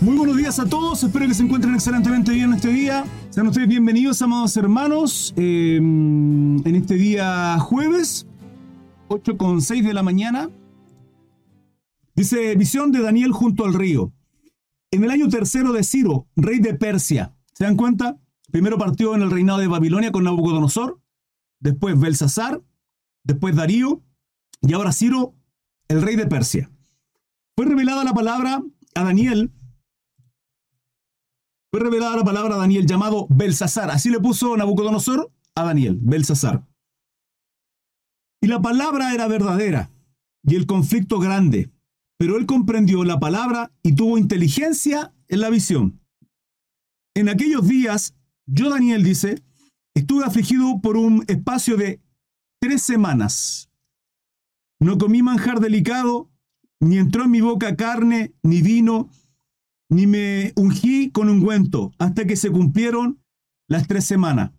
Muy buenos días a todos, espero que se encuentren excelentemente bien este día. Sean ustedes bienvenidos, amados hermanos, eh, en este día jueves, 8 con 6 de la mañana. Dice, visión de Daniel junto al río. En el año tercero de Ciro, rey de Persia. ¿Se dan cuenta? Primero partió en el reinado de Babilonia con Nabucodonosor, después Belsasar, después Darío, y ahora Ciro, el rey de Persia. Fue revelada la palabra a Daniel fue revelada la palabra a Daniel llamado Belsasar. Así le puso Nabucodonosor a Daniel, Belsasar. Y la palabra era verdadera y el conflicto grande, pero él comprendió la palabra y tuvo inteligencia en la visión. En aquellos días, yo, Daniel, dice, estuve afligido por un espacio de tres semanas. No comí manjar delicado, ni entró en mi boca carne, ni vino, ni me ungí con ungüento hasta que se cumplieron las tres semanas.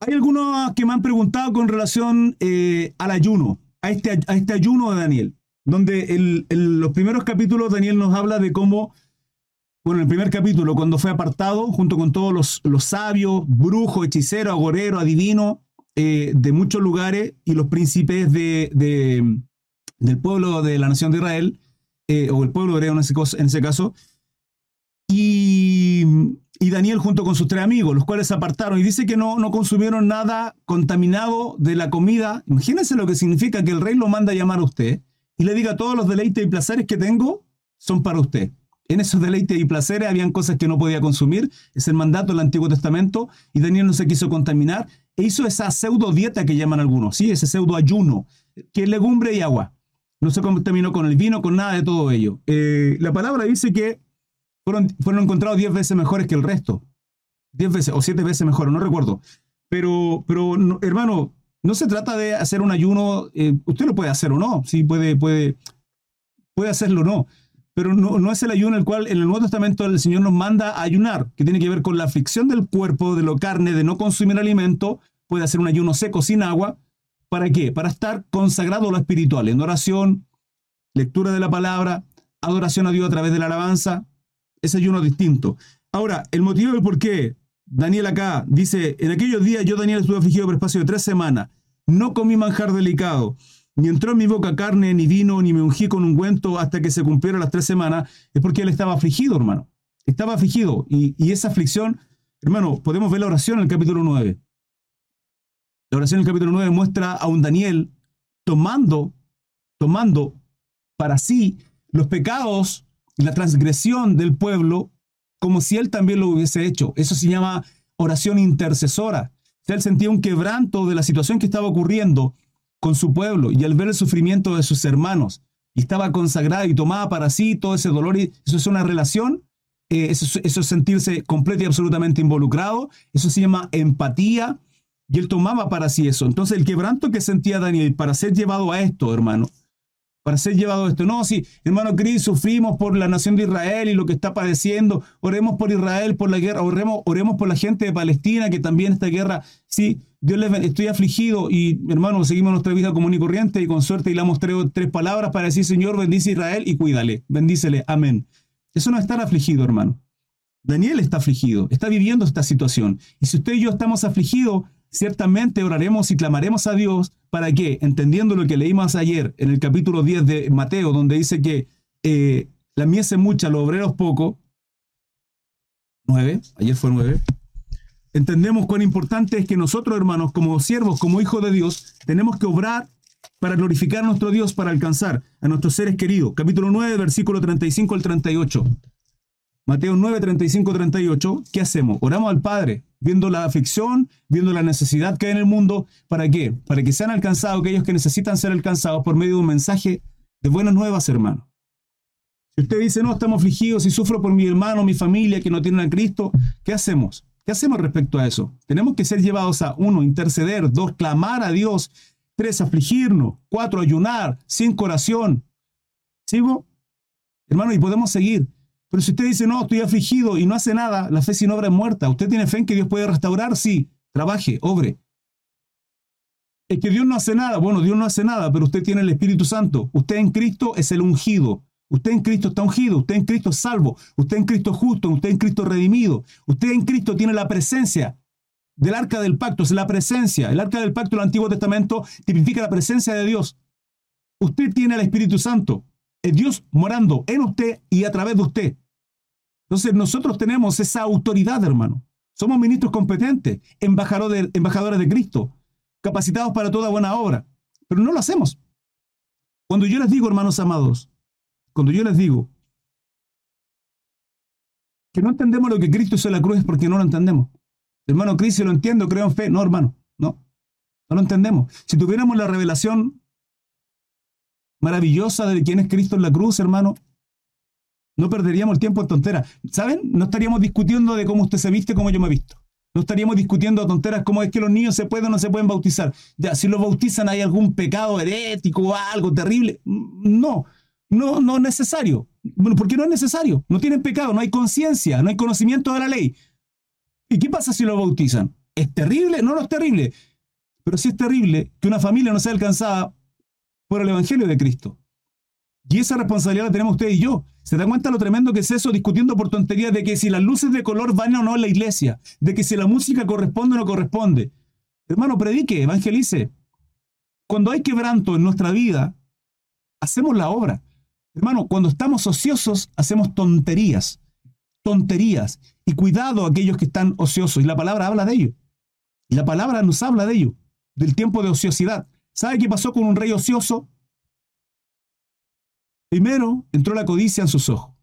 Hay algunos que me han preguntado con relación eh, al ayuno, a este, a este, ayuno de Daniel, donde en los primeros capítulos Daniel nos habla de cómo, bueno, en el primer capítulo, cuando fue apartado junto con todos los, los sabios, brujos, hechiceros, agoreros, adivinos eh, de muchos lugares y los príncipes de, del pueblo de la nación de Israel, eh, o el pueblo hebreo en ese, en ese caso, y, Daniel junto con sus tres amigos, los cuales se apartaron y dice que no, no consumieron nada contaminado de la comida. Imagínense lo que significa que el rey lo manda a llamar a usted y le diga todos los deleites y placeres que tengo son para usted. En esos deleites y placeres habían cosas que no podía consumir, es el mandato del Antiguo Testamento, y Daniel no se quiso contaminar e hizo esa pseudo dieta que llaman algunos, ¿sí? ese pseudo ayuno, que es legumbre y agua. No se contaminó con el vino, con nada de todo ello. Eh, la palabra dice que fueron, fueron encontrados diez veces mejores que el resto. Diez veces o siete veces mejores, no recuerdo. Pero, pero hermano, no se trata de hacer un ayuno. Eh, usted lo puede hacer o no. Sí, puede, puede, puede hacerlo o no. Pero no, no es el ayuno el cual en el Nuevo Testamento el Señor nos manda ayunar, que tiene que ver con la aflicción del cuerpo, de lo carne, de no consumir alimento. Puede hacer un ayuno seco sin agua ¿Para qué? Para estar consagrado a lo espiritual, en oración, lectura de la palabra, adoración a Dios a través de la alabanza. Ese ayuno distinto. Ahora, el motivo del por qué Daniel acá dice, en aquellos días yo Daniel estuve afligido por espacio de tres semanas, no comí manjar delicado, ni entró en mi boca carne, ni vino, ni me ungí con ungüento hasta que se cumplieron las tres semanas, es porque él estaba afligido, hermano. Estaba afligido. Y, y esa aflicción, hermano, podemos ver la oración en el capítulo 9. La oración del capítulo 9 muestra a un Daniel tomando, tomando para sí los pecados y la transgresión del pueblo como si él también lo hubiese hecho. Eso se llama oración intercesora. él sentía un quebranto de la situación que estaba ocurriendo con su pueblo y al ver el sufrimiento de sus hermanos, y estaba consagrado y tomaba para sí todo ese dolor. Eso es una relación, eh, eso, eso es sentirse completo y absolutamente involucrado, eso se llama empatía, y él tomaba para sí eso. Entonces el quebranto que sentía Daniel para ser llevado a esto, hermano, para ser llevado a esto. No, sí, hermano Cris, sufrimos por la nación de Israel y lo que está padeciendo. Oremos por Israel, por la guerra. Oremos, oremos por la gente de Palestina, que también esta guerra, sí, Dios les estoy afligido y, hermano, seguimos nuestra vida común y corriente y con suerte hilamos tres, tres palabras para decir, Señor, bendice Israel y cuídale, bendícele, amén. Eso no es estar afligido, hermano. Daniel está afligido, está viviendo esta situación. Y si usted y yo estamos afligidos, ciertamente oraremos y clamaremos a Dios para que, entendiendo lo que leímos ayer en el capítulo 10 de Mateo, donde dice que eh, la mies es mucha, los obreros poco, 9, ayer fue 9, entendemos cuán importante es que nosotros, hermanos, como siervos, como hijos de Dios, tenemos que obrar para glorificar a nuestro Dios, para alcanzar a nuestros seres queridos. Capítulo 9, versículo 35 al 38. Mateo 9, 35, 38. ¿Qué hacemos? Oramos al Padre viendo la aflicción, viendo la necesidad que hay en el mundo. ¿Para qué? Para que sean alcanzados aquellos que necesitan ser alcanzados por medio de un mensaje de buenas nuevas, hermano. Si usted dice, no, estamos afligidos y sufro por mi hermano, mi familia que no tienen a Cristo, ¿qué hacemos? ¿Qué hacemos respecto a eso? Tenemos que ser llevados a, uno, interceder, dos, clamar a Dios, tres, afligirnos, cuatro, ayunar, cinco, oración. ¿Sigo? Hermano, y podemos seguir. Pero si usted dice, no, estoy afligido y no hace nada, la fe sin obra es muerta. ¿Usted tiene fe en que Dios puede restaurar? Sí, trabaje, obre. Es que Dios no hace nada. Bueno, Dios no hace nada, pero usted tiene el Espíritu Santo. Usted en Cristo es el ungido. Usted en Cristo está ungido, usted en Cristo es salvo, usted en Cristo es justo, usted en Cristo es redimido, usted en Cristo tiene la presencia del arca del pacto, es la presencia. El arca del pacto del Antiguo Testamento tipifica la presencia de Dios. Usted tiene el Espíritu Santo, Dios morando en usted y a través de usted. Entonces nosotros tenemos esa autoridad, hermano. Somos ministros competentes, embajadores de Cristo, capacitados para toda buena obra, pero no lo hacemos. Cuando yo les digo, hermanos amados, cuando yo les digo que no entendemos lo que Cristo hizo en la cruz es porque no lo entendemos. Hermano Cristo, lo entiendo, creo en fe. No, hermano, no. No lo entendemos. Si tuviéramos la revelación maravillosa de quién es Cristo en la cruz, hermano, no perderíamos el tiempo en tonteras. ¿Saben? No estaríamos discutiendo de cómo usted se viste, cómo yo me he visto. No estaríamos discutiendo tonteras como es que los niños se pueden o no se pueden bautizar. Ya, si los bautizan hay algún pecado herético o algo terrible. No, no, no es necesario. Bueno, ¿por qué no es necesario? No tienen pecado, no hay conciencia, no hay conocimiento de la ley. ¿Y qué pasa si lo bautizan? ¿Es terrible? No, no es terrible. Pero sí es terrible que una familia no sea alcanzada por el Evangelio de Cristo. Y esa responsabilidad la tenemos usted y yo. ¿Se da cuenta lo tremendo que es eso discutiendo por tonterías de que si las luces de color van o no en la iglesia? De que si la música corresponde o no corresponde. Hermano, predique, evangelice. Cuando hay quebranto en nuestra vida, hacemos la obra. Hermano, cuando estamos ociosos, hacemos tonterías. Tonterías. Y cuidado a aquellos que están ociosos. Y la palabra habla de ello. Y la palabra nos habla de ello. Del tiempo de ociosidad. ¿Sabe qué pasó con un rey ocioso? Primero entró la codicia en sus ojos,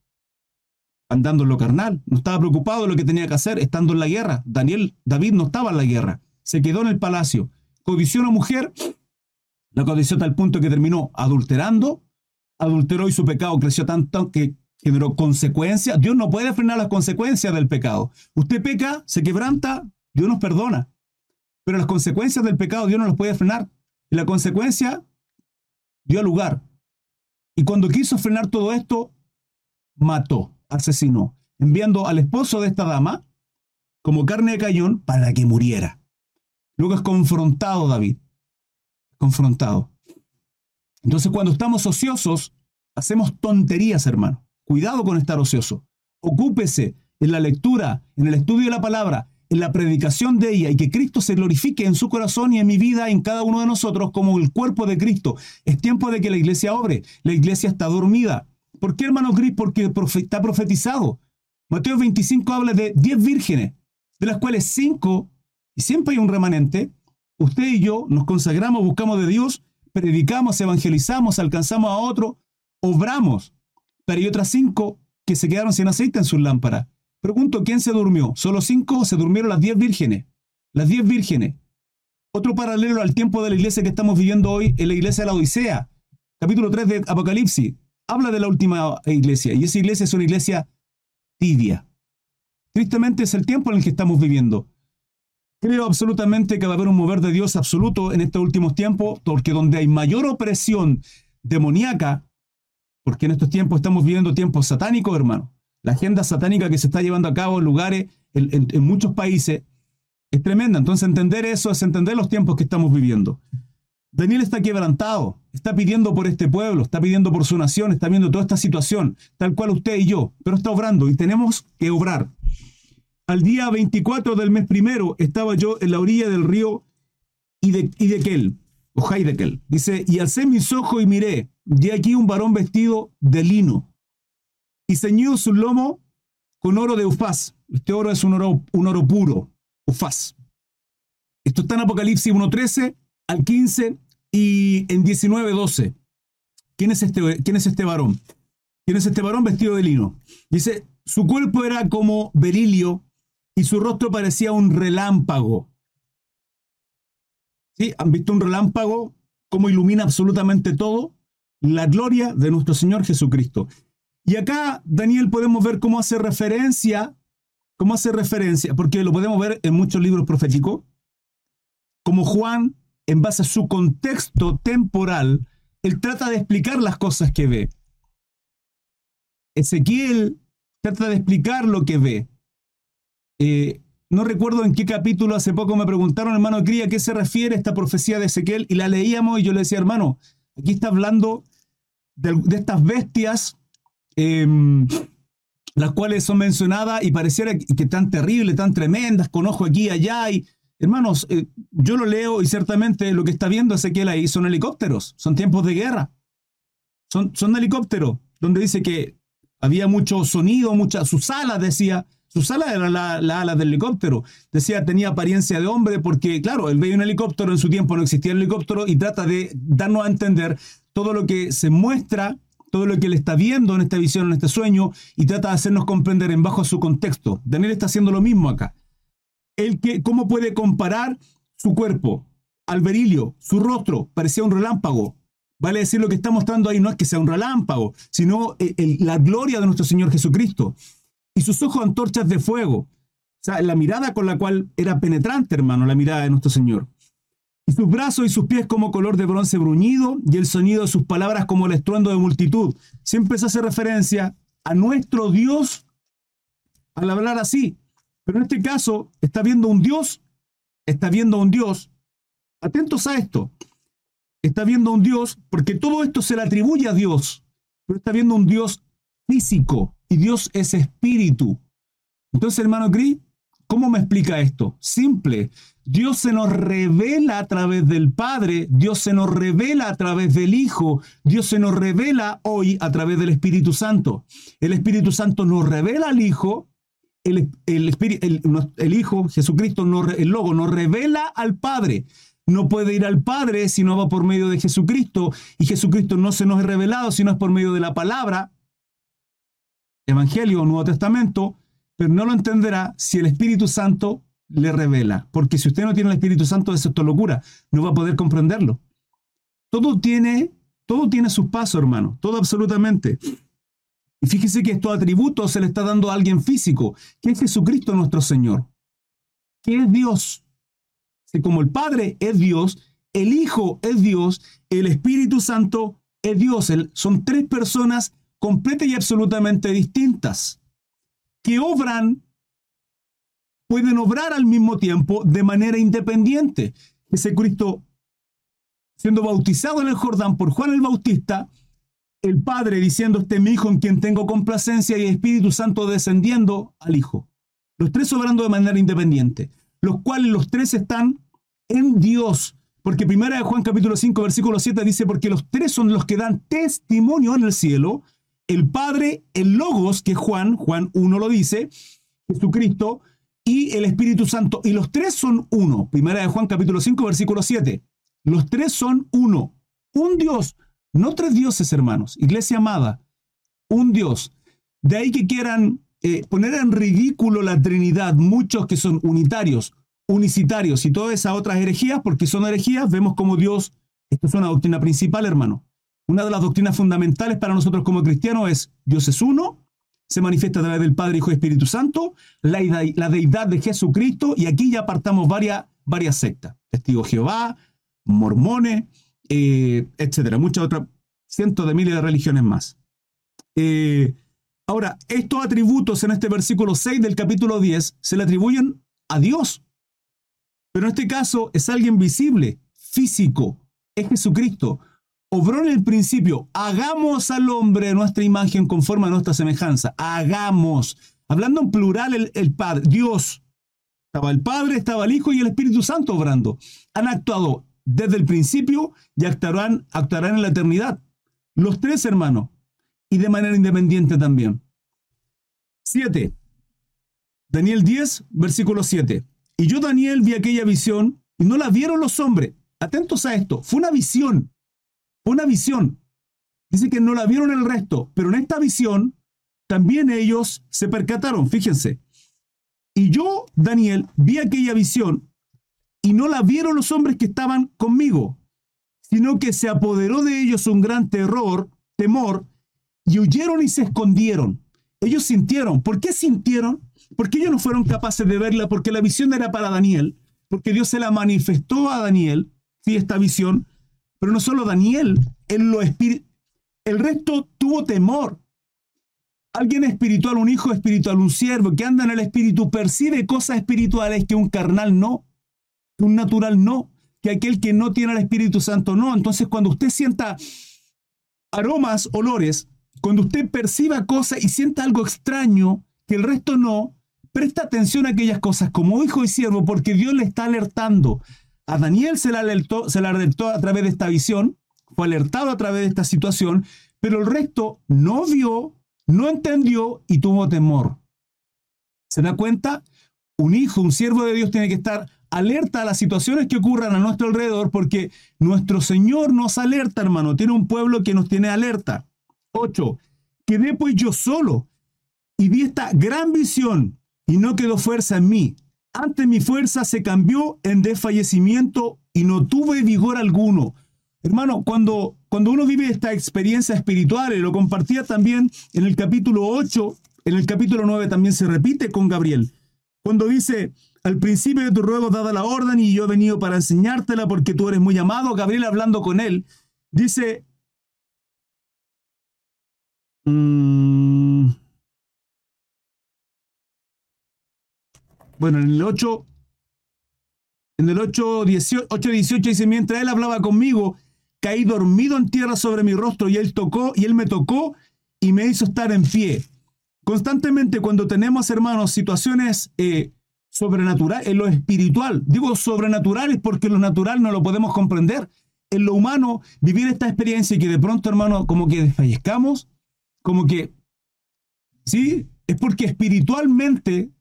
andando en lo carnal, no estaba preocupado de lo que tenía que hacer, estando en la guerra. Daniel, David no estaba en la guerra, se quedó en el palacio. Codició a una mujer, la codició a tal punto que terminó adulterando, adulteró y su pecado creció tanto que generó consecuencias. Dios no puede frenar las consecuencias del pecado. Usted peca, se quebranta, Dios nos perdona. Pero las consecuencias del pecado Dios no las puede frenar. Y la consecuencia dio lugar y cuando quiso frenar todo esto, mató, asesinó, enviando al esposo de esta dama como carne de cañón para que muriera. Luego es confrontado David, confrontado. Entonces cuando estamos ociosos, hacemos tonterías, hermano. Cuidado con estar ocioso. Ocúpese en la lectura, en el estudio de la palabra, en la predicación de ella y que Cristo se glorifique en su corazón y en mi vida, en cada uno de nosotros, como el cuerpo de Cristo. Es tiempo de que la iglesia obre. La iglesia está dormida. ¿Por qué, hermano Gris? Porque está profetizado. Mateo 25 habla de 10 vírgenes, de las cuales 5, y siempre hay un remanente, usted y yo nos consagramos, buscamos de Dios, predicamos, evangelizamos, alcanzamos a otro, obramos. Pero hay otras 5 que se quedaron sin aceite en sus lámparas. Pregunto, ¿quién se durmió? ¿Solo cinco? Se durmieron las diez vírgenes. Las diez vírgenes. Otro paralelo al tiempo de la iglesia que estamos viviendo hoy es la iglesia de la Odisea. Capítulo 3 de Apocalipsis. Habla de la última iglesia. Y esa iglesia es una iglesia tibia. Tristemente es el tiempo en el que estamos viviendo. Creo absolutamente que va a haber un mover de Dios absoluto en estos últimos tiempos, porque donde hay mayor opresión demoníaca, porque en estos tiempos estamos viviendo tiempos satánicos, hermano, la agenda satánica que se está llevando a cabo en lugares, en, muchos países, es tremenda. Entonces entender eso es entender los tiempos que estamos viviendo. Daniel está quebrantado, está pidiendo por este pueblo, está pidiendo por su nación, está viendo toda esta situación, tal cual usted y yo, pero está obrando y tenemos que obrar. Al día 24 del mes primero estaba yo en la orilla del río Idequel, o Haidekel. Dice, y alcé mis ojos y miré, y aquí un varón vestido de lino, y ceñido su lomo con oro de Ufaz. Este oro es un oro, un oro puro, Ufaz. Esto está en Apocalipsis 1.13 al 15 y en 19.12. ¿Quién es este, quién es este varón? ¿Quién es este varón vestido de lino? Dice, su cuerpo era como berilio y su rostro parecía un relámpago. ¿Sí? ¿Han visto un relámpago? ¿Cómo ilumina absolutamente todo? La gloria de nuestro Señor Jesucristo. Y acá, Daniel, podemos ver cómo hace referencia, cómo hace referencia, porque lo podemos ver en muchos libros proféticos, como Juan, en base a su contexto temporal, él trata de explicar las cosas que ve. Ezequiel trata de explicar lo que ve. Eh, no recuerdo en qué capítulo hace poco me preguntaron, hermano Cría, ¿a qué se refiere esta profecía de Ezequiel? Y la leíamos y yo le decía, hermano, aquí está hablando de estas bestias em, las cuales son mencionadas y pareciera que tan terribles, tan tremendas, con ojo aquí y allá. Hermanos, eh, yo lo leo y ciertamente lo que está viendo Ezequiel ahí son helicópteros, son tiempos de guerra. Son, son helicópteros, donde dice que había mucho sonido, mucha, sus alas decía, sus alas eran las la alas del helicóptero. Decía, tenía apariencia de hombre porque, claro, él veía un helicóptero, en su tiempo no existía el helicóptero y trata de darnos a entender todo lo que se muestra, todo lo que él está viendo en esta visión, en este sueño, y trata de hacernos comprender en bajo su contexto. Daniel está haciendo lo mismo acá. El que, ¿Cómo puede comparar su cuerpo al berilio, su rostro? Parecía un relámpago. Vale decir, lo que está mostrando ahí no es que sea un relámpago, sino eh, la gloria de nuestro Señor Jesucristo y sus ojos antorchas de fuego. O sea, la mirada con la cual era penetrante, hermano, la mirada de nuestro Señor. Y sus brazos y sus pies como color de bronce bruñido, y el sonido de sus palabras como el estruendo de multitud. Siempre se hace referencia a nuestro Dios al hablar así. Pero en este caso, está viendo un Dios, está viendo un Dios. Atentos a esto. Está viendo un Dios, porque todo esto se le atribuye a Dios, pero está viendo un Dios físico, y Dios es espíritu. Entonces, hermano Cris, ¿cómo me explica esto? Simple. Dios se nos revela a través del Padre, Dios se nos revela a través del Hijo, Dios se nos revela hoy a través del Espíritu Santo. El Espíritu Santo nos revela al Hijo, el, el, Hijo, Jesucristo, el Logo, nos revela al Padre. No puede ir al Padre si no va por medio de Jesucristo, y Jesucristo no se nos ha revelado si no es por medio de la palabra, Evangelio Nuevo Testamento, pero no lo entenderá si el Espíritu Santo le revela. Porque si usted no tiene el Espíritu Santo, es esto locura. No va a poder comprenderlo. Todo tiene, todo tiene sus pasos, hermano. Todo absolutamente. Y fíjese que estos atributos se le está dando a alguien físico, que es Jesucristo nuestro Señor. Que es Dios. Si como el Padre es Dios, el Hijo es Dios, el Espíritu Santo es Dios. Son tres personas completa y absolutamente distintas, que obran, pueden obrar al mismo tiempo de manera independiente. Ese Cristo, siendo bautizado en el Jordán por Juan el Bautista, el Padre diciendo, este es mi Hijo en quien tengo complacencia y Espíritu Santo descendiendo al Hijo. Los tres obrando de manera independiente, los cuales los tres están en Dios. Porque primera de Juan capítulo 5 versículo 7 dice, porque los tres son los que dan testimonio en el cielo, el Padre, el Logos, que Juan, Juan 1 lo dice, Jesucristo, y el Espíritu Santo. Y los tres son uno. Primera de Juan capítulo 5, versículo 7. Los tres son uno. Un Dios, no tres dioses, hermanos. Iglesia amada, un Dios. De ahí que quieran eh, poner en ridículo la Trinidad, muchos que son unitarios, unicitarios y todas esas otras herejías, porque son herejías, vemos como Dios, esto es una doctrina principal, hermano, una de las doctrinas fundamentales para nosotros como cristianos es Dios es uno, se manifiesta a través del Padre, Hijo y Espíritu Santo, la, deidad de Jesucristo, y aquí ya apartamos varias, varias sectas, testigos Jehová, mormones, eh, etcétera, muchas otras, cientos de miles de religiones más. Eh, ahora, estos atributos en este versículo 6 del capítulo 10 se le atribuyen a Dios, pero en este caso es alguien visible, físico, es Jesucristo obró en el principio, hagamos al hombre nuestra imagen conforme a nuestra semejanza, hagamos. Hablando en plural, el, Padre, Dios. Estaba el Padre, estaba el Hijo y el Espíritu Santo obrando. Han actuado desde el principio y actuarán, actuarán en la eternidad. Los tres hermanos. Y de manera independiente también. 7. Daniel 10, versículo 7. Y yo, Daniel, vi aquella visión y no la vieron los hombres. Atentos a esto. Fue una visión una visión. Dice que no la vieron el resto, pero en esta visión también ellos se percataron, fíjense. Y yo, Daniel, vi aquella visión y no la vieron los hombres que estaban conmigo, sino que se apoderó de ellos un gran terror, temor, y huyeron y se escondieron. Ellos sintieron. ¿Por qué sintieron? Porque ellos no fueron capaces de verla, porque la visión era para Daniel, porque Dios se la manifestó a Daniel, sí, esta visión, pero no solo Daniel, el resto tuvo temor. Alguien espiritual, un hijo espiritual, un siervo que anda en el espíritu, percibe cosas espirituales que un carnal no, que un natural no, que aquel que no tiene el Espíritu Santo no. Entonces cuando usted sienta aromas, olores, cuando usted perciba cosas y sienta algo extraño que el resto no, presta atención a aquellas cosas como hijo y siervo porque Dios le está alertando. A Daniel se le alertó, se le alertó a través de esta visión, fue alertado a través de esta situación, pero el resto no vio, no entendió y tuvo temor. ¿Se da cuenta? Un hijo, un siervo de Dios tiene que estar alerta a las situaciones que ocurran a nuestro alrededor porque nuestro Señor nos alerta, hermano. Tiene un pueblo que nos tiene alerta. 8. Quedé pues yo solo y vi esta gran visión y no quedó fuerza en mí. Antes mi fuerza se cambió en desfallecimiento y no tuve vigor alguno. Hermano, cuando, cuando uno vive esta experiencia espiritual, y lo compartía también en el capítulo 8, en el capítulo 9 también se repite con Gabriel, cuando dice, al principio de tu ruego dada la orden y yo he venido para enseñártela porque tú eres muy amado, Gabriel hablando con él, dice, mm, bueno, en el 8, en el 8, 18, 8, 18 dice, mientras él hablaba conmigo, caí dormido en tierra sobre mi rostro y él tocó, y él me tocó y me hizo estar en pie. Constantemente cuando tenemos, hermanos, situaciones eh, sobrenaturales, en lo espiritual, digo sobrenaturales porque lo natural no lo podemos comprender. En lo humano, vivir esta experiencia y que de pronto, hermano, como que desfallezcamos, como que, ¿sí? Es porque espiritualmente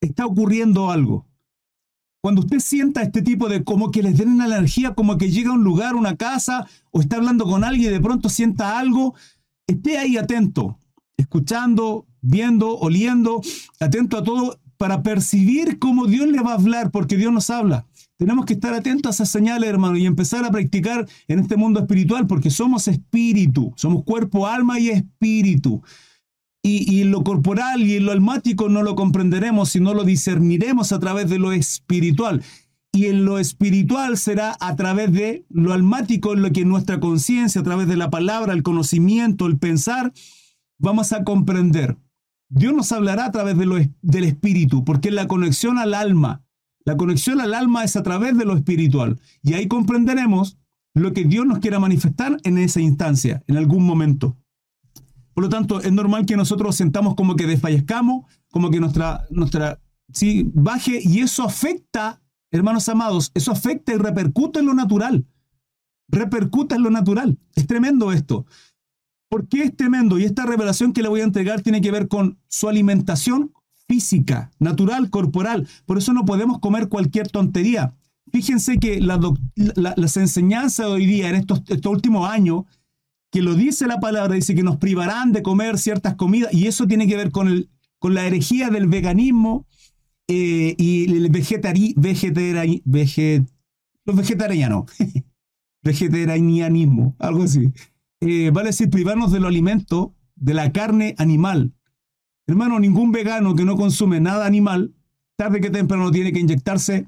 está ocurriendo algo. Cuando usted sienta este tipo de como que les den una energía, como que llega a un lugar, una casa, o está hablando con alguien y de pronto sienta algo, esté ahí atento, escuchando, viendo, oliendo, atento a todo para percibir cómo Dios le va a hablar, porque Dios nos habla. Tenemos que estar atentos a esas señales, hermano, y empezar a practicar en este mundo espiritual, porque somos espíritu, somos cuerpo, alma y espíritu. Y, en lo corporal y en lo almático no lo comprenderemos, sino lo discerniremos a través de lo espiritual. Y en lo espiritual será a través de lo almático, en lo que nuestra conciencia, a través de la palabra, el conocimiento, el pensar, vamos a comprender. Dios nos hablará a través de lo, del espíritu, porque la conexión al alma, la conexión al alma es a través de lo espiritual. Y ahí comprenderemos lo que Dios nos quiera manifestar en esa instancia, en algún momento. Por lo tanto, es normal que nosotros sentamos como que desfallezcamos, como que nuestra, nuestra, sí, baje, y eso afecta, hermanos amados, eso afecta y repercute en lo natural. Repercute en lo natural. Es tremendo esto. ¿Por qué es tremendo? Y esta revelación que le voy a entregar tiene que ver con su alimentación física, natural, corporal. Por eso no podemos comer cualquier tontería. Fíjense que las enseñanzas de hoy día, en estos, estos últimos años, que lo dice la palabra, dice que nos privarán de comer ciertas comidas, y eso tiene que ver con, el, con la herejía del veganismo eh, y el vegetari, vegetari, veget, los vegetarianos, vegetarianismo, algo así. Eh, vale decir privarnos de los alimentos, de la carne animal. Hermano, ningún vegano que no consume nada animal, tarde que temprano tiene que inyectarse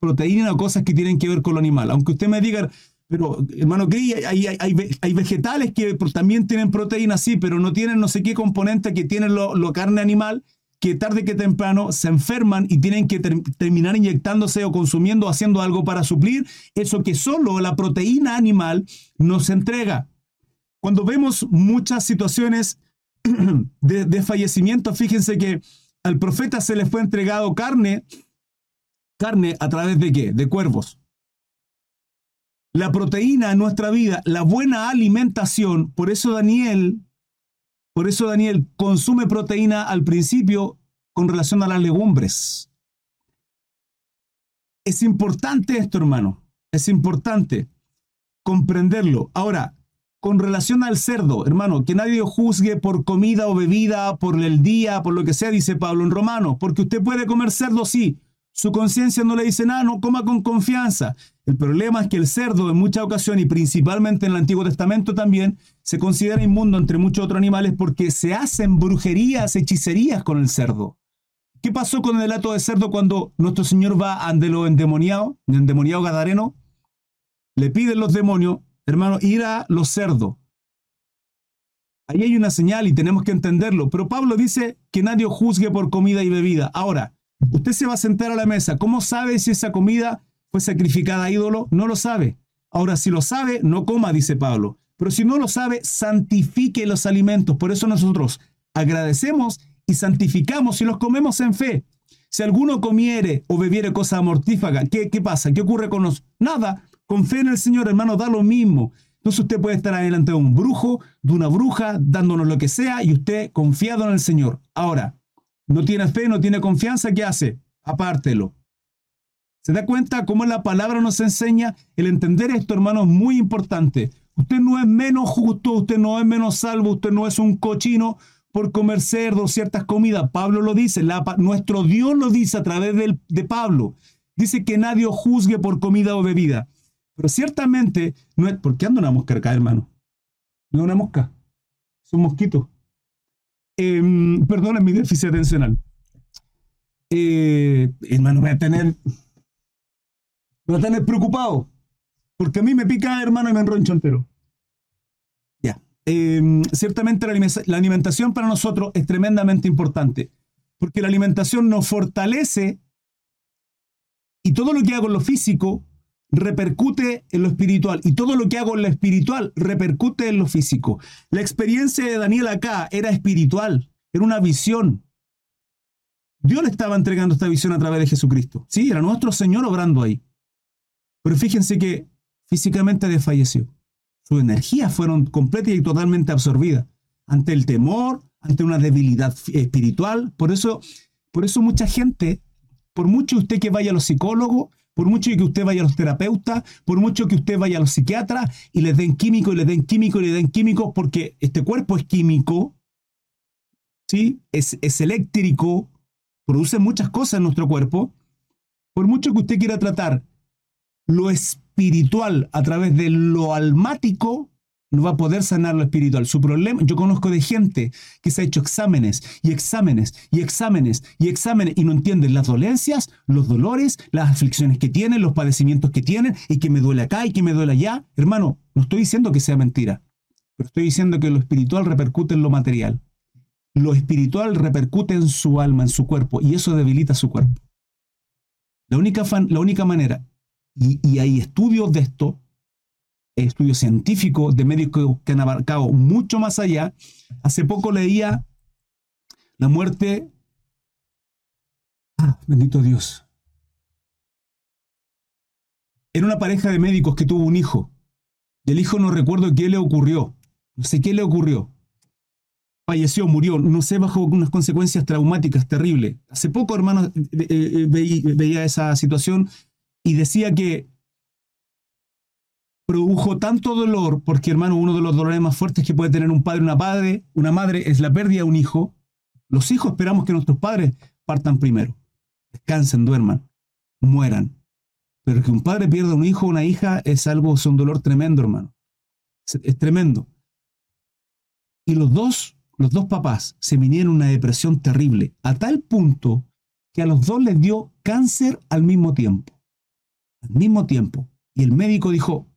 proteína o cosas que tienen que ver con lo animal. Aunque usted me diga, pero, hermano Gris, hay, hay, vegetales que también tienen proteína, sí, pero no tienen no sé qué componente que tienen lo, carne animal, que tarde que temprano se enferman y tienen que terminar inyectándose o consumiendo o haciendo algo para suplir eso que solo la proteína animal nos entrega. Cuando vemos muchas situaciones de, de fallecimiento, fíjense que al profeta se le fue entregado carne, carne a través de qué? De cuervos. La proteína en nuestra vida, la buena alimentación, por eso Daniel, por eso Daniel consume proteína al principio con relación a las legumbres. Es importante esto, hermano. Es importante comprenderlo. Ahora, con relación al cerdo, hermano, que nadie juzgue por comida o bebida, por el día, por lo que sea, dice Pablo en Romano, porque usted puede comer cerdo, sí, su conciencia no le dice nada, no coma con confianza. El problema es que el cerdo en muchas ocasiones y principalmente en el Antiguo Testamento también se considera inmundo entre muchos otros animales porque se hacen brujerías, hechicerías con el cerdo. ¿Qué pasó con el delato de cerdo cuando nuestro Señor va ante lo endemoniado, el endemoniado gadareno? Le piden los demonios, hermano, ir a los cerdos. Ahí hay una señal y tenemos que entenderlo. Pero Pablo dice que nadie juzgue por comida y bebida. Ahora, Usted se va a sentar a la mesa. ¿Cómo sabe si esa comida fue sacrificada a ídolo? No lo sabe. Ahora, si lo sabe, no coma, dice Pablo. Pero si no lo sabe, santifique los alimentos. Por eso nosotros agradecemos y santificamos y los comemos en fe. Si alguno comiere o bebiere cosa mortífaga, ¿qué, ¿qué pasa? ¿Qué ocurre con nosotros? Nada. Con fe en el Señor, hermano, da lo mismo. Entonces usted puede estar adelante de un brujo, de una bruja, dándonos lo que sea y usted confiado en el Señor. Ahora, no tiene fe, no tiene confianza, ¿qué hace? Apártelo. ¿Se da cuenta cómo la palabra nos enseña? El entender esto, hermano, es muy importante. Usted no es menos justo, usted no es menos salvo, usted no es un cochino por comer cerdo, ciertas comidas. Pablo lo dice, nuestro Dios lo dice a través de Pablo. Dice que nadie juzgue por comida o bebida. Pero ciertamente, no es, ¿por qué anda una mosca acá, hermano? No es una mosca, es un mosquito. Eh, perdón, mi déficit atencional. Eh, hermano, voy a tener, voy a tener preocupado. Porque a mí me pica, hermano, y me enroncho entero. Ya. Em, ciertamente la alimentación para nosotros es tremendamente importante. Porque la alimentación nos fortalece y todo lo que hago en lo físico repercute en lo espiritual. Y todo lo que hago en lo espiritual repercute en lo físico. La experiencia de Daniel acá era espiritual, era una visión. Dios le estaba entregando esta visión a través de Jesucristo. Sí, era nuestro Señor obrando ahí. Pero fíjense que físicamente desfalleció. Sus energías fueron completas y totalmente absorbidas ante el temor, ante una debilidad espiritual. Por eso, por eso mucha gente, por mucho usted que vaya a los psicólogos, por mucho que usted vaya a los terapeutas, por mucho que usted vaya a los psiquiatras y les den químico y les den químico y le den químico, porque este cuerpo es químico, ¿sí? es eléctrico, produce muchas cosas en nuestro cuerpo. Por mucho que usted quiera tratar lo espiritual a través de lo almático, no va a poder sanar lo espiritual. Su problema, yo conozco de gente que se ha hecho exámenes y exámenes y exámenes y exámenes y no entienden las dolencias, los dolores, las aflicciones que tienen, los padecimientos que tienen y que me duele acá y que me duele allá. Hermano, no estoy diciendo que sea mentira, pero estoy diciendo que lo espiritual repercute en lo material. Lo espiritual repercute en su alma, en su cuerpo, y eso debilita su cuerpo. La única, la única manera, y, y hay estudios de esto, estudios científicos de médicos que han abarcado mucho más allá. Hace poco leía la muerte. Ah, bendito Dios. Era una pareja de médicos que tuvo un hijo. Y el hijo no recuerdo qué le ocurrió. No sé qué le ocurrió. Falleció, murió, no sé, bajo unas consecuencias traumáticas terribles. Hace poco, hermano, eh, eh, eh, veía esa situación y decía que produjo tanto dolor, porque hermano, uno de los dolores más fuertes que puede tener un padre, una padre, una madre es la pérdida de un hijo. Los hijos esperamos que nuestros padres partan primero, descansen, duerman, mueran. Pero que un padre pierda un hijo o una hija es algo, es un dolor tremendo, hermano. Es, tremendo. Y los dos, los dos papás se vinieron una depresión terrible, a tal punto que a los dos les dio cáncer al mismo tiempo. Al mismo tiempo. Y el médico dijo,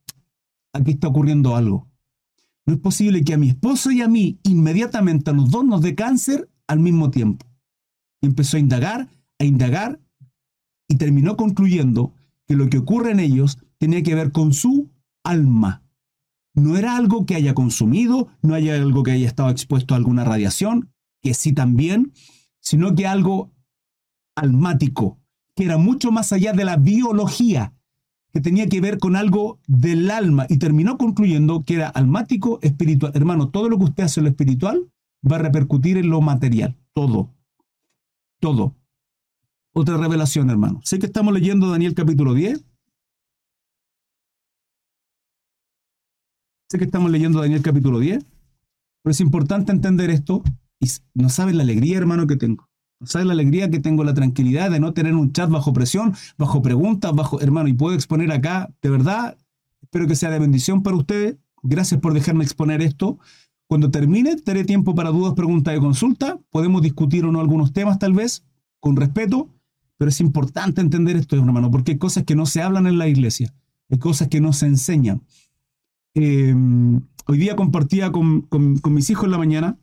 aquí está ocurriendo algo. No es posible que a mi esposo y a mí inmediatamente a los dos nos dé cáncer al mismo tiempo. Y empezó a indagar, a indagar y terminó concluyendo que lo que ocurre en ellos tenía que ver con su alma. No era algo que haya consumido, no haya algo que haya estado expuesto a alguna radiación, que sí también, sino que algo almático, que era mucho más allá de la biología, que tenía que ver con algo del alma y terminó concluyendo que era almático espiritual. Hermano, todo lo que usted hace en lo espiritual va a repercutir en lo material. Todo. Todo. Otra revelación, hermano. Sé que estamos leyendo Daniel capítulo 10. Sé que estamos leyendo Daniel capítulo 10. Pero es importante entender esto. Y no saben la alegría, hermano, que tengo. ¿Sabes la alegría que tengo, la tranquilidad de no tener un chat bajo presión, bajo preguntas, bajo, hermano, y puedo exponer acá, de verdad, espero que sea de bendición para ustedes. Gracias por dejarme exponer esto. Cuando termine, tendré tiempo para dudas, preguntas y consulta. Podemos discutir o no algunos temas, tal vez, con respeto, pero es importante entender esto, hermano, porque hay cosas que no se hablan en la iglesia, hay cosas que no se enseñan. Em, hoy día compartía con, con, mis hijos en la mañana,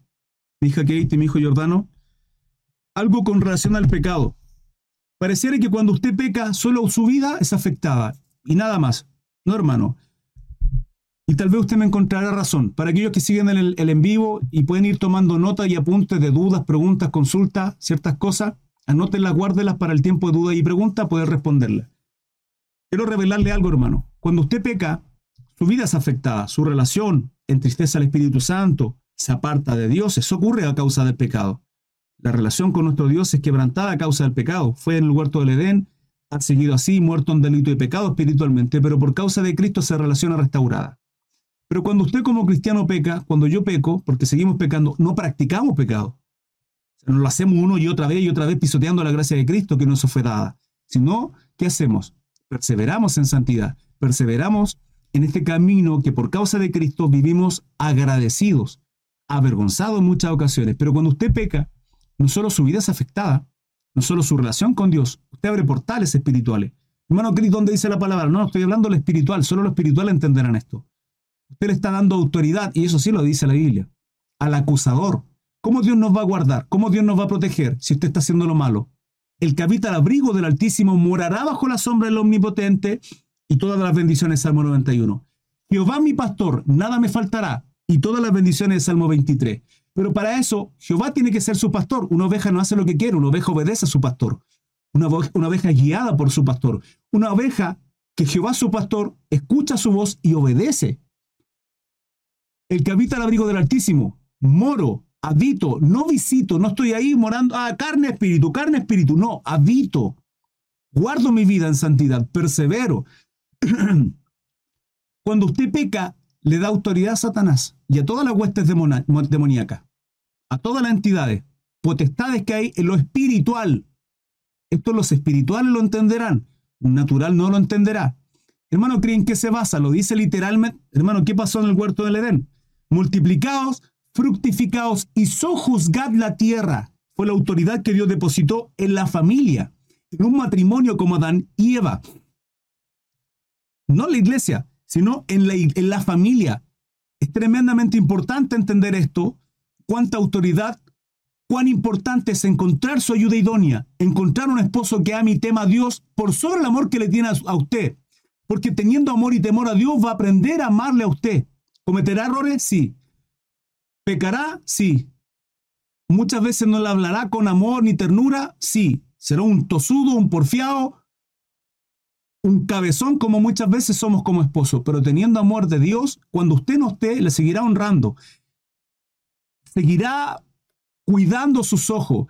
mi hija Kate y mi hijo Jordano, algo con relación al pecado. Pareciera que cuando usted peca, solo su vida es afectada y nada más. No, hermano. Y tal vez usted me encontrará razón. Para aquellos que siguen el, el en vivo y pueden ir tomando nota y apuntes de dudas, preguntas, consultas, ciertas cosas, anótenlas, guárdelas para el tiempo de duda y pregunta, poder responderlas. Quiero revelarle algo, hermano. Cuando usted peca, su vida es afectada, su relación entristece al Espíritu Santo, se aparta de Dios. Eso ocurre a causa del pecado. La relación con nuestro Dios es quebrantada a causa del pecado. Fue en el huerto del Edén, ha seguido así, muerto en delito y pecado espiritualmente, pero por causa de Cristo se relaciona restaurada. Pero cuando usted como cristiano peca, cuando yo peco, porque seguimos pecando, no practicamos pecado. No lo hacemos uno y otra vez y otra vez pisoteando la gracia de Cristo que nos fue dada. Sino, ¿qué hacemos? Perseveramos en santidad, perseveramos en este camino que por causa de Cristo vivimos agradecidos, avergonzados en muchas ocasiones. Pero cuando usted peca, no solo su vida es afectada, no solo su relación con Dios, usted abre portales espirituales. Hermano Cristo, ¿dónde dice la palabra? No, estoy hablando de lo espiritual, solo lo espiritual entenderán esto. Usted le está dando autoridad, y eso sí lo dice la Biblia, al acusador. ¿Cómo Dios nos va a guardar? ¿Cómo Dios nos va a proteger si usted está haciendo lo malo? El que habita al abrigo del Altísimo morará bajo la sombra del Omnipotente y todas las bendiciones, Salmo 91. Jehová mi pastor, nada me faltará, y todas las bendiciones, Salmo 23. Pero para eso, Jehová tiene que ser su pastor. Una oveja no hace lo que quiere, una oveja obedece a su pastor. Una, oveja guiada por su pastor. Una oveja que Jehová su pastor escucha su voz y obedece. El que habita al abrigo del Altísimo, moro, habito, no visito, no estoy ahí morando, ah, carne, espíritu, carne, espíritu, no, habito. Guardo mi vida en santidad, persevero. Cuando usted peca, le da autoridad a Satanás y a todas las huestes demoníacas, a todas las entidades, potestades que hay en lo espiritual. Esto los espirituales lo entenderán, un natural no lo entenderá. Hermano, ¿creen que se basa? Lo dice literalmente. Hermano, ¿qué pasó en el huerto del Edén? Multiplicados, fructificados y sojuzgad la tierra. Fue la autoridad que Dios depositó en la familia, en un matrimonio como Adán y Eva. No la iglesia, sino en la, en la familia. Es tremendamente importante entender esto, cuánta autoridad, cuán importante es encontrar su ayuda idónea, encontrar un esposo que ame y tema a Dios por sobre el amor que le tiene a usted. Porque teniendo amor y temor a Dios va a aprender a amarle a usted. ¿Cometerá errores? Sí. ¿Pecará? Sí. Muchas veces no le hablará con amor ni ternura? Sí. ¿Será un tosudo, un porfiado? Un cabezón como muchas veces somos como esposos, pero teniendo amor de Dios, cuando usted no esté, le seguirá honrando. Seguirá cuidando sus ojos.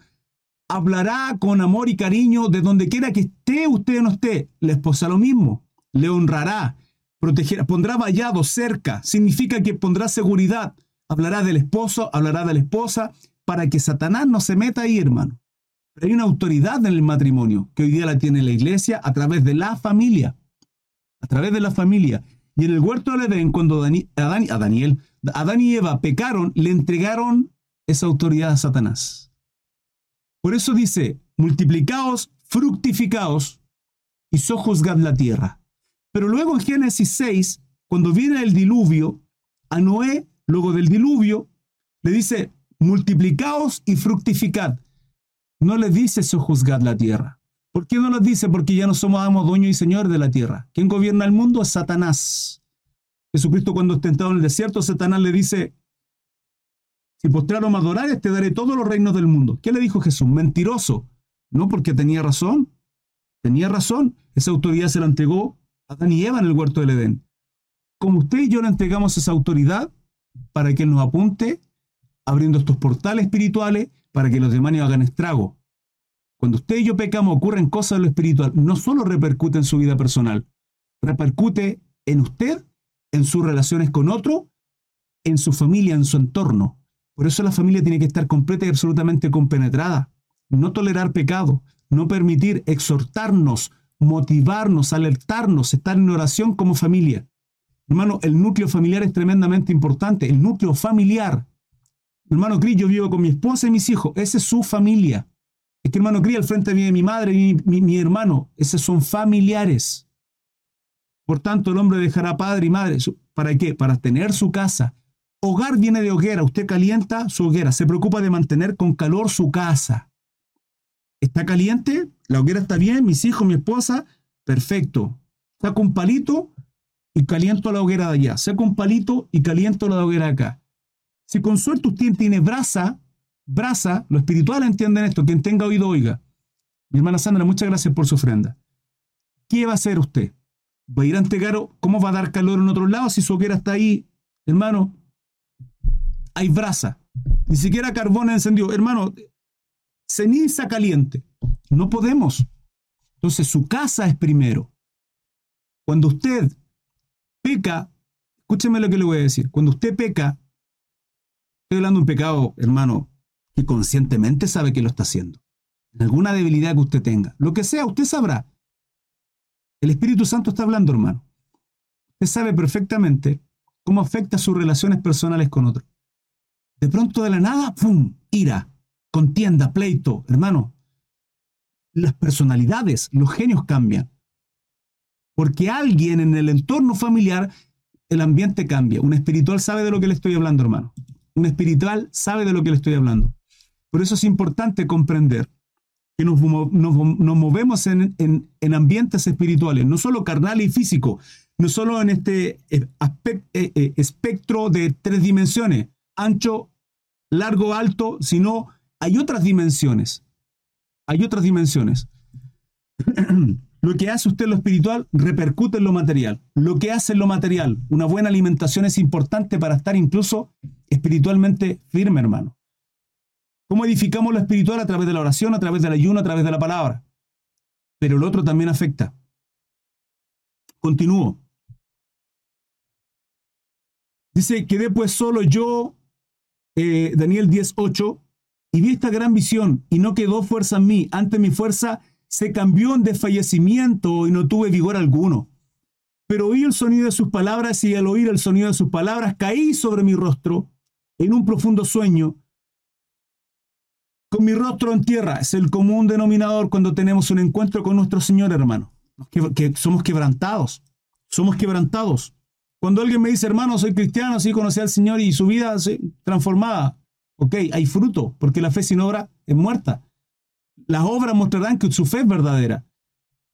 Hablará con amor y cariño de donde quiera que esté usted no esté. La esposa lo mismo. Le honrará, protegerá, pondrá vallado cerca. Significa que pondrá seguridad. Hablará del esposo, hablará de la esposa, para que Satanás no se meta ahí, hermano. Hay una autoridad en el matrimonio que hoy día la tiene la iglesia a través de la familia. A través de la familia. Y en el huerto del Edén, cuando Adán, a Daniel, Adán y Eva pecaron, le entregaron esa autoridad a Satanás. Por eso dice, multiplicaos, fructificaos y sojuzgad la tierra. Pero luego en Génesis 6, cuando viene el diluvio, a Noé, luego del diluvio, le dice, multiplicaos y fructificad no les dice sojuzgad la tierra. ¿Por qué no les dice? Porque ya no somos amos, dueños y señores de la tierra. ¿Quién gobierna el mundo? Es Satanás. Jesucristo cuando está entrado en el desierto, Satanás le dice, si postraron me adorares, te daré todos los reinos del mundo. ¿Qué le dijo Jesús? Mentiroso. No, porque tenía razón. Tenía razón. Esa autoridad se la entregó a Adán y Eva en el huerto del Edén. Como usted y yo le entregamos esa autoridad para que nos apunte, abriendo estos portales espirituales para que los demonios hagan estrago. Cuando usted y yo pecamos, ocurren cosas en lo espiritual. No solo repercute en su vida personal, repercute en usted, en sus relaciones con otro, en su familia, en su entorno. Por eso la familia tiene que estar completa y absolutamente compenetrada. No tolerar pecado, no permitir exhortarnos, motivarnos, alertarnos, estar en oración como familia. Hermano, el núcleo familiar es tremendamente importante. El núcleo familiar hermano Cris, yo vivo con mi esposa y mis hijos. Esa es su familia. Es que hermano Cris, al frente vive mi madre y mi, hermano. Esos son familiares. Por tanto, el hombre dejará padre y madre. ¿Para qué? Para tener su casa. Hogar viene de hoguera. Usted calienta su hoguera. Se preocupa de mantener con calor su casa. ¿Está caliente? ¿La hoguera está bien? ¿Mis hijos, mi esposa? Perfecto. Saca un palito, y caliento la hoguera de allá. Saco un palito y caliento la hoguera de acá. Si con suerte usted tiene brasa, brasa, lo espiritual entienden esto, quien tenga oído oiga. Mi hermana Sandra, muchas gracias por su ofrenda. ¿Qué va a hacer usted? ¿Va a ir a entregar? ¿Cómo va a dar calor en otro lado si su hoguera está ahí? Hermano, hay brasa. Ni siquiera carbón encendido. Hermano, ceniza caliente. No podemos. Entonces su casa es primero. Cuando usted peca, escúcheme lo que le voy a decir. Cuando usted peca, estoy hablando de un pecado, hermano, que conscientemente sabe que lo está haciendo. En alguna debilidad que usted tenga. Lo que sea, usted sabrá. El Espíritu Santo está hablando, hermano. Usted sabe perfectamente cómo afecta sus relaciones personales con otros. De pronto de la nada, ¡pum! Ira, contienda, pleito. Hermano, las personalidades, los genios cambian. Porque alguien en el entorno familiar, el ambiente cambia. Un espiritual sabe de lo que le estoy hablando, hermano. Un espiritual sabe de lo que le estoy hablando. Por eso es importante comprender que nos, movemos en, ambientes espirituales, no solo carnal y físico, no solo en este eh, eh, eh, espectro de tres dimensiones, ancho, largo, alto, sino hay otras dimensiones. Hay otras dimensiones. lo que hace usted en lo espiritual repercute en lo material. Lo que hace en lo material, una buena alimentación es importante para estar incluso espiritualmente firme, hermano. ¿Cómo edificamos lo espiritual? A través de la oración, a través del ayuno, a través de la palabra. Pero el otro también afecta. Continúo. Dice, quedé pues solo yo, eh, Daniel 10.8, y vi esta gran visión, y no quedó fuerza en mí. Ante mi fuerza se cambió en desfallecimiento y no tuve vigor alguno. Pero oí el sonido de sus palabras y al oír el sonido de sus palabras caí sobre mi rostro en un profundo sueño. Con mi rostro en tierra es el común denominador cuando tenemos un encuentro con nuestro Señor, hermano. Que, somos quebrantados. Somos quebrantados. Cuando alguien me dice, hermano, soy cristiano, sí conocí al Señor y su vida se transformada. Ok, hay fruto, porque la fe sin obra es muerta. Las obras mostrarán que su fe es verdadera.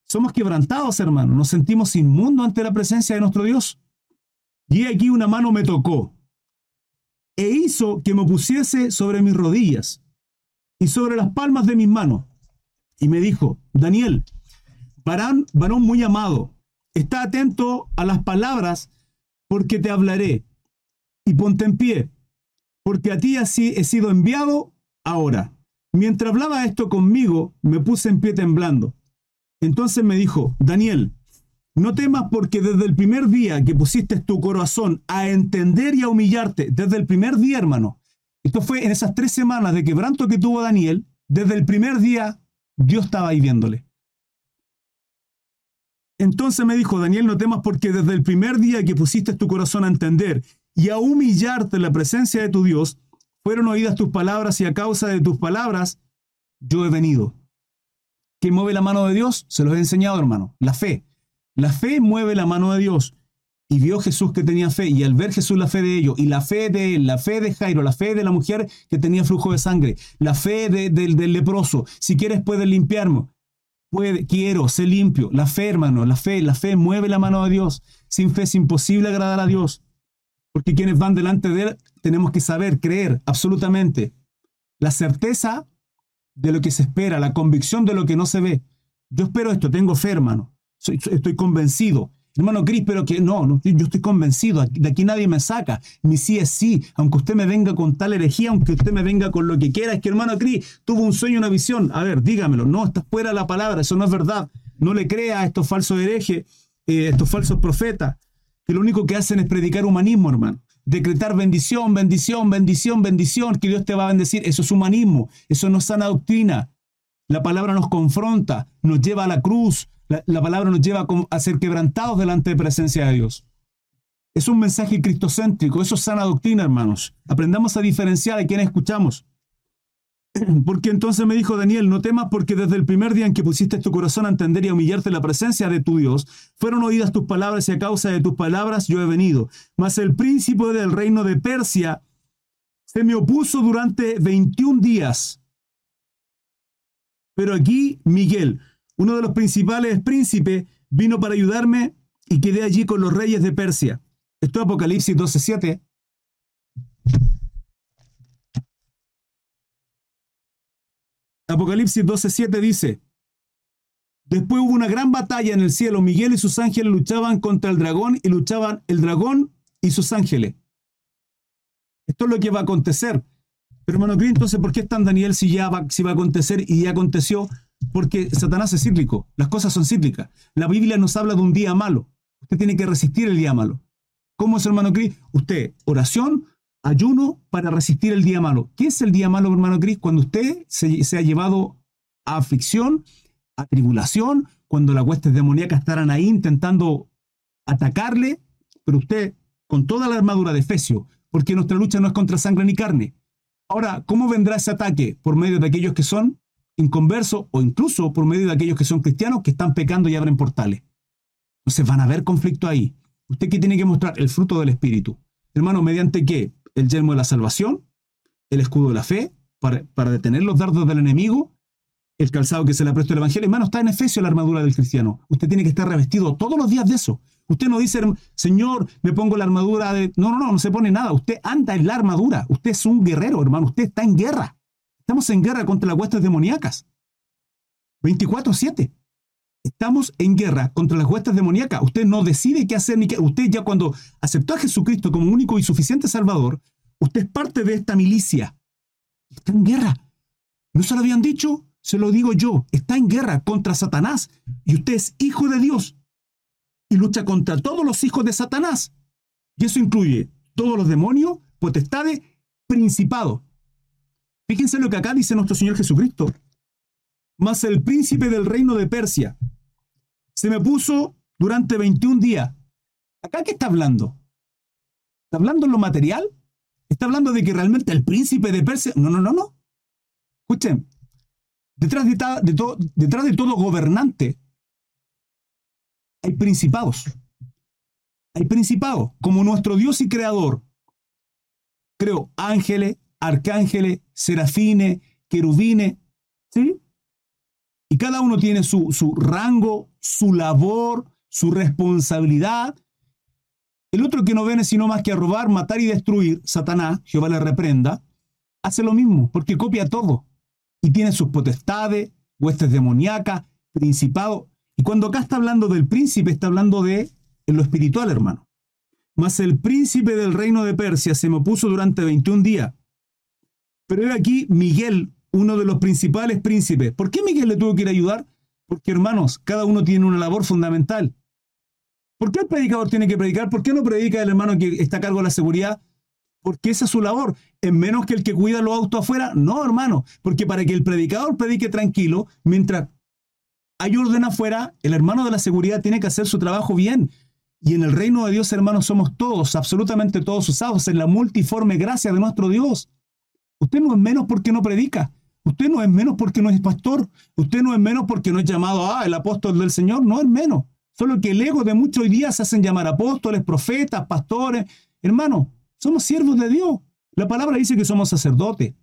Somos quebrantados, hermano. Nos sentimos inmundos ante la presencia de nuestro Dios. Y aquí una mano me tocó e hizo que me pusiese sobre mis rodillas y sobre las palmas de mis manos. Y me dijo, Daniel, varón, varón muy amado, está atento a las palabras porque te hablaré. Y ponte en pie, porque a ti así he sido enviado ahora. Mientras hablaba esto conmigo, me puse en pie temblando. Entonces me dijo, Daniel, no temas porque desde el primer día que pusiste tu corazón a entender y a humillarte, desde el primer día, hermano, esto fue en esas tres semanas de quebranto que tuvo Daniel, desde el primer día Dios estaba ahí viéndole. Entonces me dijo, Daniel, no temas porque desde el primer día que pusiste tu corazón a entender y a humillarte en la presencia de tu Dios, fueron oídas tus palabras y a causa de tus palabras yo he venido. ¿Qué mueve la mano de Dios? Se los he enseñado, hermano. La fe. La fe mueve la mano de Dios. Y vio Jesús que tenía fe, y al ver Jesús la fe de ellos, y la fe de él, la fe de Jairo, la fe de la mujer que tenía flujo de sangre, la fe del leproso, si quieres puedes limpiarme, puede, quiero, sé limpio, la fe hermano, la fe, la fe mueve la mano de Dios, sin fe es imposible agradar a Dios, porque quienes van delante de Él tenemos que saber, creer absolutamente. La certeza de lo que se espera, la convicción de lo que no se ve. Yo espero esto, tengo fe, hermano. estoy convencido. Hermano Cris, pero que no, yo estoy convencido, de aquí nadie me saca. Mi sí es sí, aunque usted me venga con tal herejía, aunque usted me venga con lo que quiera, es que hermano Cris tuvo un sueño, una visión. A ver, dígamelo, no, está fuera de la palabra, eso no es verdad. No le crea a estos falsos herejes, eh, estos falsos profetas que lo único que hacen es predicar humanismo, hermano. Decretar bendición, bendición, bendición, bendición, que Dios te va a bendecir. Eso es humanismo, eso no es sana doctrina. La palabra nos confronta, nos lleva a la cruz, la, la palabra nos lleva a ser quebrantados delante de presencia de Dios. Es un mensaje cristocéntrico, eso es sana doctrina, hermanos. Aprendamos a diferenciar a quienes escuchamos. Porque entonces me dijo Daniel, no temas porque desde el primer día en que pusiste tu corazón a entender y a humillarte la presencia de tu Dios, fueron oídas tus palabras y a causa de tus palabras yo he venido. Mas el príncipe del reino de Persia se me opuso durante 21 días. Pero aquí Miguel, uno de los principales príncipes, vino para ayudarme y quedé allí con los reyes de Persia. Esto es Apocalipsis 12.7. Apocalipsis 12.7 dice, Después hubo una gran batalla en el cielo. Miguel y sus ángeles luchaban contra el dragón y luchaban el dragón y sus ángeles. Esto es lo que va a acontecer. Pero hermano Cris, entonces, ¿por qué está en Daniel si ya va, a acontecer y ya aconteció? Porque Satanás es cíclico. Las cosas son cíclicas. La Biblia nos habla de un día malo. Usted tiene que resistir el día malo. ¿Cómo es, hermano Cris? Usted, oración, ayuno para resistir el día malo. ¿Qué es el día malo, hermano Cris? Cuando usted se, ha llevado a aflicción, a tribulación, cuando las huestes demoníacas estarán ahí intentando atacarle, pero usted con toda la armadura de Efesio, porque nuestra lucha no es contra sangre ni carne. Ahora, ¿cómo vendrá ese ataque? Por medio de aquellos que son inconversos o incluso por medio de aquellos que son cristianos que están pecando y abren portales. Entonces van a haber conflicto ahí. ¿Usted qué tiene que mostrar? El fruto del Espíritu. Hermano, ¿mediante qué? El yermo de la salvación, el escudo de la fe, para, para detener los dardos del enemigo, el calzado que se le ha puesto el Evangelio. Hermano, está en Efesio la armadura del cristiano. Usted tiene que estar revestido todos los días de eso. Usted no dice, Señor, me pongo la armadura de... No, no, no, no se pone nada. Usted anda en la armadura. Usted es un guerrero, hermano. Usted está en guerra. Estamos en guerra contra las huestes demoníacas. 24-7. Estamos en guerra contra las huestes demoníacas. Usted no decide qué hacer ni qué. Usted ya cuando aceptó a Jesucristo como único y suficiente Salvador, usted es parte de esta milicia. Está en guerra. ¿No se lo habían dicho? se lo digo yo, está en guerra contra Satanás y usted es hijo de Dios y lucha contra todos los hijos de Satanás. Y eso incluye todos los demonios, potestades, principados. Fíjense lo que acá dice nuestro Señor Jesucristo. Mas el príncipe del reino de Persia se me puso durante 21 días. ¿Acá qué está hablando? ¿Está hablando en lo material? ¿Está hablando de que realmente el príncipe de Persia... No, no, no, no. Escuchen, Detrás de, detrás de todo gobernante hay principados. Hay principados, como nuestro Dios y Creador. Creo ángeles, arcángeles, serafines, querubines, ¿sí? Y cada uno tiene su, su rango, su labor, su responsabilidad. El otro que no viene sino más que a robar, matar y destruir, Satanás, Jehová le reprenda, hace lo mismo, porque copia todo y tiene sus potestades, huestes demoníacas, principado. Y cuando acá está hablando del príncipe, está hablando de lo espiritual, hermano. Mas el príncipe del reino de Persia se me opuso durante 21 días. Pero era aquí Miguel, uno de los principales príncipes. ¿Por qué Miguel le tuvo que ir a ayudar? Porque, hermanos, cada uno tiene una labor fundamental. ¿Por qué el predicador tiene que predicar? ¿Por qué no predica el hermano que está a cargo de la seguridad? porque esa es su labor. ¿Es menos que el que cuida los autos afuera? No, hermano, porque para que el predicador predique tranquilo, mientras hay orden afuera, el hermano de la seguridad tiene que hacer su trabajo bien. Y en el reino de Dios, hermanos, somos todos, absolutamente todos usados en la multiforme gracia de nuestro Dios. Usted no es menos porque no predica. Usted no es menos porque no es pastor. Usted no es menos porque no es llamado, ah, el apóstol del Señor. No es menos. Solo que el ego de muchos hoy día se hacen llamar apóstoles, profetas, pastores. Hermano, somos siervos de Dios. La palabra dice que somos sacerdotes,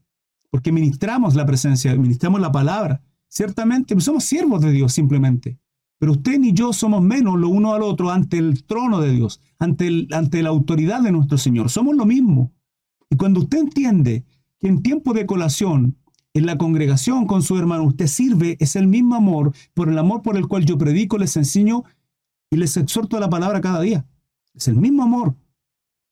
porque ministramos la presencia, ministramos la palabra. Ciertamente, somos siervos de Dios simplemente. Pero usted ni yo somos menos lo uno al otro ante el trono de Dios, ante, ante la autoridad de nuestro Señor. Somos lo mismo. Y cuando usted entiende que en tiempo de colación, en la congregación con su hermano, usted sirve, es el mismo amor, por el amor por el cual yo predico, les enseño y les exhorto a la palabra cada día. Es el mismo amor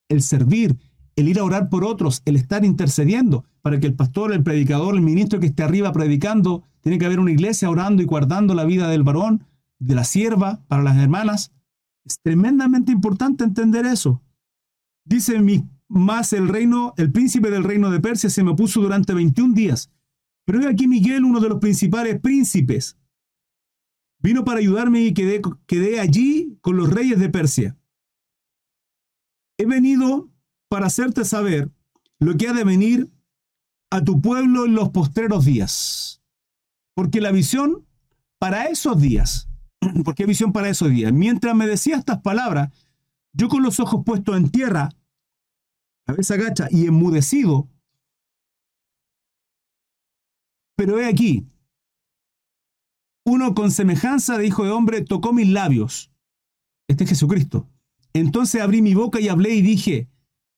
el servir, el ir a orar por otros, el estar intercediendo, para que el pastor, el predicador, el ministro que esté arriba predicando, tiene que haber una iglesia orando y guardando la vida del varón, de la sierva, para las hermanas. Es tremendamente importante entender eso. Dice mi, más el reino, el príncipe del reino de Persia se me opuso durante 21 días. Pero he aquí Miguel, uno de los principales príncipes, vino para ayudarme y quedé, allí con los reyes de Persia. He venido para hacerte saber lo que ha de venir a tu pueblo en los postreros días. Porque la visión para esos días, ¿por qué visión para esos días? Mientras me decía estas palabras, yo con los ojos puestos en tierra, cabeza agacha y enmudecido, pero he aquí, uno con semejanza de hijo de hombre tocó mis labios Este es Jesucristo. Entonces abrí mi boca y hablé y dije,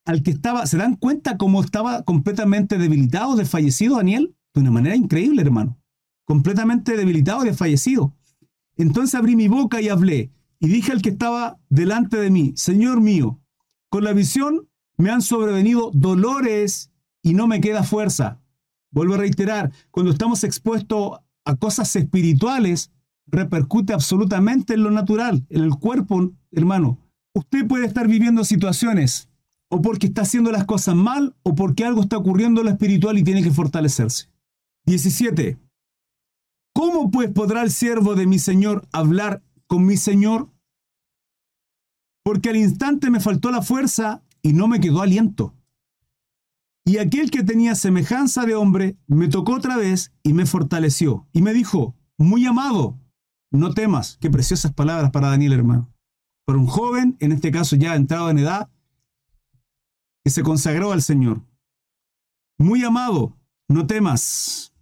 al que estaba, ¿se dan cuenta cómo estaba completamente debilitado, desfallecido Daniel? De una manera increíble, hermano. Completamente debilitado, desfallecido. Entonces abrí mi boca y hablé, y dije al que estaba delante de mí, Señor mío, con la visión me han sobrevenido dolores y no me queda fuerza. Vuelvo a reiterar, cuando estamos expuestos a cosas espirituales, repercute absolutamente en lo natural, en el cuerpo, hermano. Usted puede estar viviendo situaciones o porque está haciendo las cosas mal o porque algo está ocurriendo en lo espiritual y tiene que fortalecerse. 17. ¿Cómo pues podrá el siervo de mi Señor hablar con mi Señor? Porque al instante me faltó la fuerza y no me quedó aliento. Y aquel que tenía semejanza de hombre me tocó otra vez y me fortaleció. Y me dijo, muy amado, no temas. Qué preciosas palabras para Daniel, hermano. Para un joven, en este caso ya entrado en edad, que se consagró al Señor. Muy amado, no temas.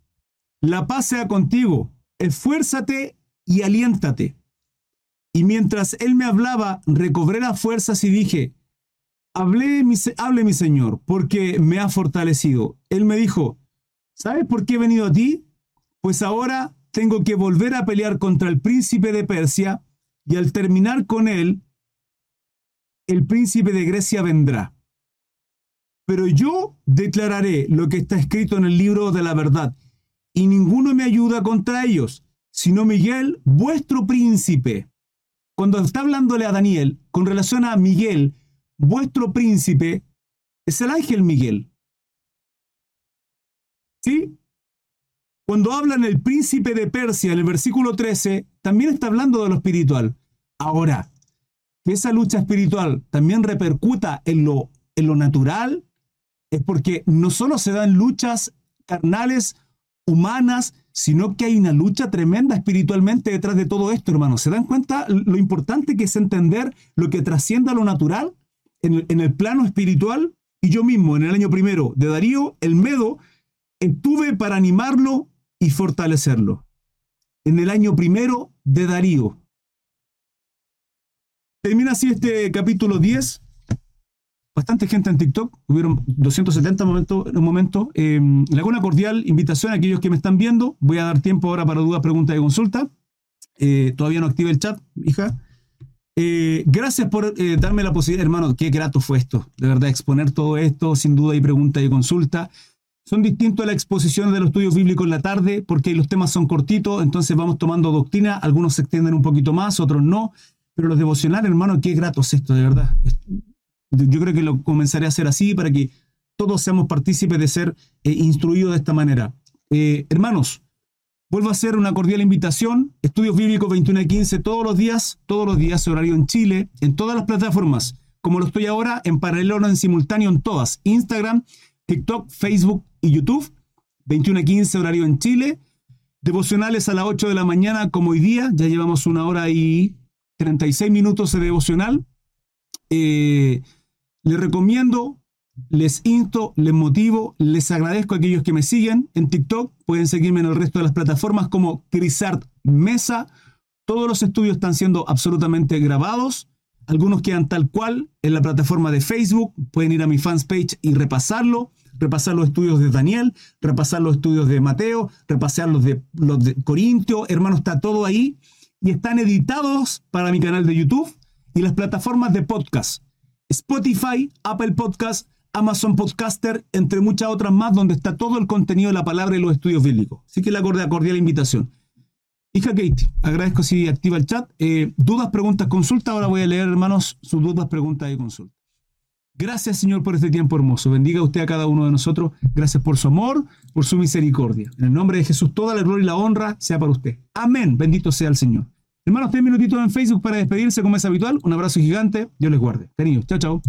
La paz sea contigo. Esfuérzate y aliéntate. Y mientras él me hablaba, recobré las fuerzas y dije, Hablé, mi, hable mi Señor, porque me ha fortalecido. Él me dijo, ¿sabes por qué he venido a ti? Pues ahora tengo que volver a pelear contra el príncipe de Persia y al terminar con él, el príncipe de Grecia vendrá. Pero yo declararé lo que está escrito en el libro de la verdad, y ninguno me ayuda contra ellos, sino Miguel, vuestro príncipe. Cuando está hablándole a Daniel con relación a Miguel, vuestro príncipe es el ángel Miguel. ¿Sí? Cuando hablan el príncipe de Persia en el versículo 13, también está hablando de lo espiritual. Ahora, que esa lucha espiritual también repercuta en lo, en lo natural, es porque no solo se dan luchas carnales, humanas, sino que hay una lucha tremenda espiritualmente detrás de todo esto, hermanos. ¿Se dan cuenta lo importante que es entender lo que trasciende a lo natural? En el, plano espiritual y yo mismo en el año primero de Darío, el Medo, estuve para animarlo y fortalecerlo. En el año primero de Darío. Termina así este capítulo 10. Bastante gente en TikTok, hubieron 270 momentos, en un momento. Eh, cordial invitación a aquellos que me están viendo. Voy a dar tiempo ahora para dudas, preguntas y consulta. Eh, todavía no active el chat, hija. Eh, gracias por eh, darme la posibilidad, hermano. Qué grato fue esto. De verdad, exponer todo esto, sin duda, y pregunta y consulta. Son distintos a la exposición de los estudios bíblicos en la tarde, porque los temas son cortitos, entonces vamos tomando doctrina. Algunos se extienden un poquito más, otros no. Pero los devocionales, hermano, qué grato es esto, de verdad. Yo creo que lo comenzaré a hacer así para que todos seamos partícipes de ser eh, instruidos de esta manera. hermanos, Vuelvo a hacer una cordial invitación. Estudios Bíblicos 21 y 15 todos los días, todos los días, horario en Chile, en todas las plataformas, como lo estoy ahora, en paralelo en simultáneo en todas. Instagram, TikTok, Facebook y YouTube. 21 y 15 horario en Chile. Devocionales a las 8 de la mañana, como hoy día. Ya llevamos una hora y 36 minutos de devocional. Eh, les recomiendo les insto, les motivo, les agradezco a aquellos que me siguen en TikTok. Pueden seguirme en el resto de las plataformas como Crisart Mesa. Todos los estudios están siendo absolutamente grabados. Algunos quedan tal cual en la plataforma de Facebook. Pueden ir a mi fans page y repasarlo. Repasar los estudios de Daniel, repasar los estudios de Mateo, repasar los de, los de Corintio. Hermano, está todo ahí. Y están editados para mi canal de YouTube y las plataformas de podcast. Spotify, Apple Podcast, Amazon Podcaster, entre muchas otras más, donde está todo el contenido de la palabra y los estudios bíblicos. Así que la cordial, invitación. Hija Kate, agradezco si activa el chat. Eh, dudas, preguntas, consultas. Ahora voy a leer, hermanos, sus dudas, preguntas y consultas. Gracias, Señor, por este tiempo hermoso. Bendiga usted a cada uno de nosotros. Gracias por su amor, por su misericordia. En el nombre de Jesús, toda la gloria y la honra sea para usted. Amén. Bendito sea el Señor. Hermanos, tres minutitos en Facebook para despedirse como es habitual. Un abrazo gigante. Dios les guarde. Cariños. Chao, chao.